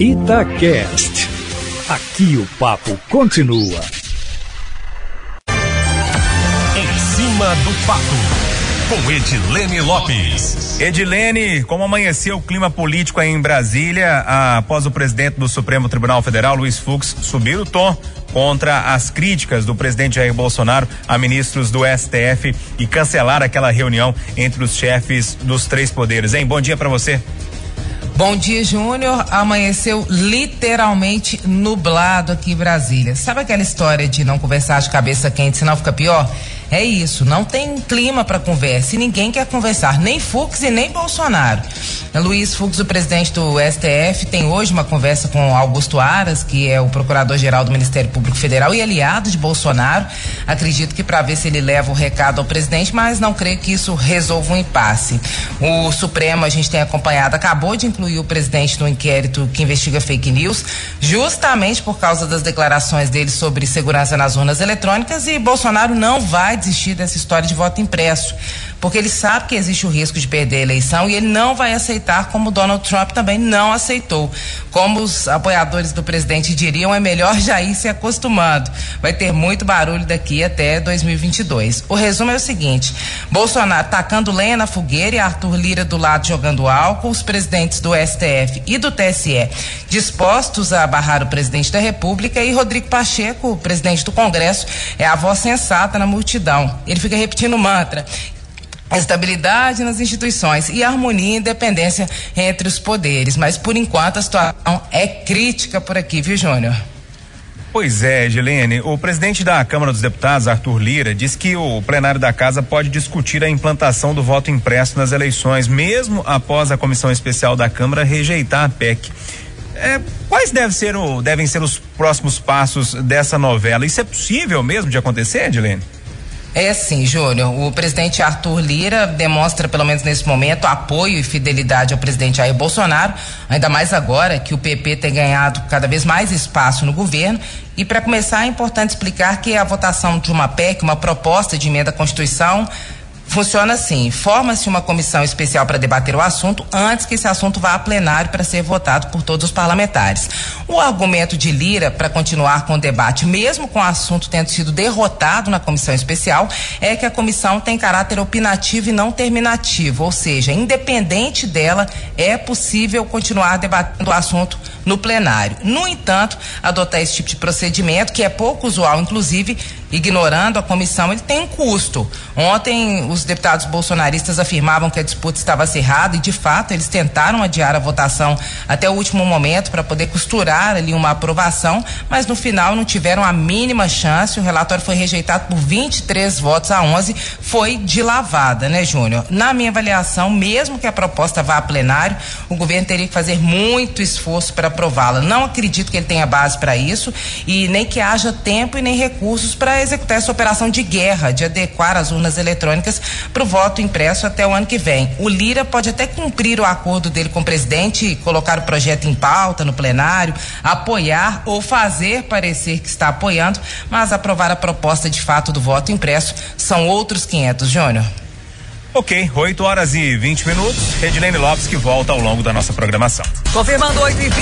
Itacast. Aqui o papo continua. Em cima do papo com Edilene Lopes. Edilene, como amanheceu o clima político aí em Brasília, após o presidente do Supremo Tribunal Federal, Luiz Fux, subir o tom contra as críticas do presidente Jair Bolsonaro a ministros do STF e cancelar aquela reunião entre os chefes dos três poderes, hein? Bom dia para você. Bom dia, Júnior. Amanheceu literalmente nublado aqui em Brasília. Sabe aquela história de não conversar de cabeça quente, senão fica pior? É isso, não tem clima para conversa e ninguém quer conversar, nem Fux e nem Bolsonaro. Luiz Fux, o presidente do STF, tem hoje uma conversa com Augusto Aras, que é o procurador-geral do Ministério Público Federal e aliado de Bolsonaro. Acredito que para ver se ele leva o recado ao presidente, mas não creio que isso resolva um impasse. O Supremo, a gente tem acompanhado, acabou de incluir o presidente no inquérito que investiga fake news, justamente por causa das declarações dele sobre segurança nas urnas eletrônicas e Bolsonaro não vai desistir dessa história de voto impresso porque ele sabe que existe o risco de perder a eleição e ele não vai aceitar, como Donald Trump também não aceitou. Como os apoiadores do presidente diriam, é melhor já ir se acostumando. Vai ter muito barulho daqui até 2022. O resumo é o seguinte: Bolsonaro tacando lenha na fogueira e Arthur Lira do lado jogando álcool, os presidentes do STF e do TSE dispostos a barrar o presidente da República e Rodrigo Pacheco, o presidente do Congresso, é a voz sensata na multidão. Ele fica repetindo o mantra estabilidade nas instituições e harmonia e independência entre os poderes. Mas, por enquanto, a situação é crítica por aqui, viu, Júnior? Pois é, Gilene. O presidente da Câmara dos Deputados, Arthur Lira, diz que o plenário da casa pode discutir a implantação do voto impresso nas eleições, mesmo após a comissão especial da Câmara rejeitar a PEC. É, quais deve ser o, devem ser os próximos passos dessa novela? Isso é possível mesmo de acontecer, Edilene? É sim, Júnior. O presidente Arthur Lira demonstra, pelo menos nesse momento, apoio e fidelidade ao presidente Jair Bolsonaro, ainda mais agora que o PP tem ganhado cada vez mais espaço no governo. E para começar, é importante explicar que a votação de uma PEC, uma proposta de emenda à Constituição, Funciona assim: forma-se uma comissão especial para debater o assunto antes que esse assunto vá a plenário para ser votado por todos os parlamentares. O argumento de Lira para continuar com o debate, mesmo com o assunto tendo sido derrotado na comissão especial, é que a comissão tem caráter opinativo e não terminativo, ou seja, independente dela, é possível continuar debatendo o assunto no plenário. No entanto, adotar esse tipo de procedimento, que é pouco usual, inclusive, ignorando a comissão, ele tem um custo. Ontem, os deputados bolsonaristas afirmavam que a disputa estava acirrada e, de fato, eles tentaram adiar a votação até o último momento para poder costurar ali uma aprovação, mas no final não tiveram a mínima chance. O relatório foi rejeitado por 23 votos a 11. Foi de lavada, né, Júnior? Na minha avaliação, mesmo que a proposta vá a plenário, o governo teria que fazer muito esforço para aprová-la. Não acredito que ele tenha base para isso e nem que haja tempo e nem recursos para executar essa operação de guerra, de adequar as urnas eletrônicas para o voto impresso até o ano que vem. O Lira pode até cumprir o acordo dele com o presidente, colocar o projeto em pauta no plenário, apoiar ou fazer parecer que está apoiando, mas aprovar a proposta de fato do voto impresso são outros 500, Júnior. Ok, 8 horas e 20 minutos. Redilene Lopes que volta ao longo da nossa programação. Confirmando 8 e 20.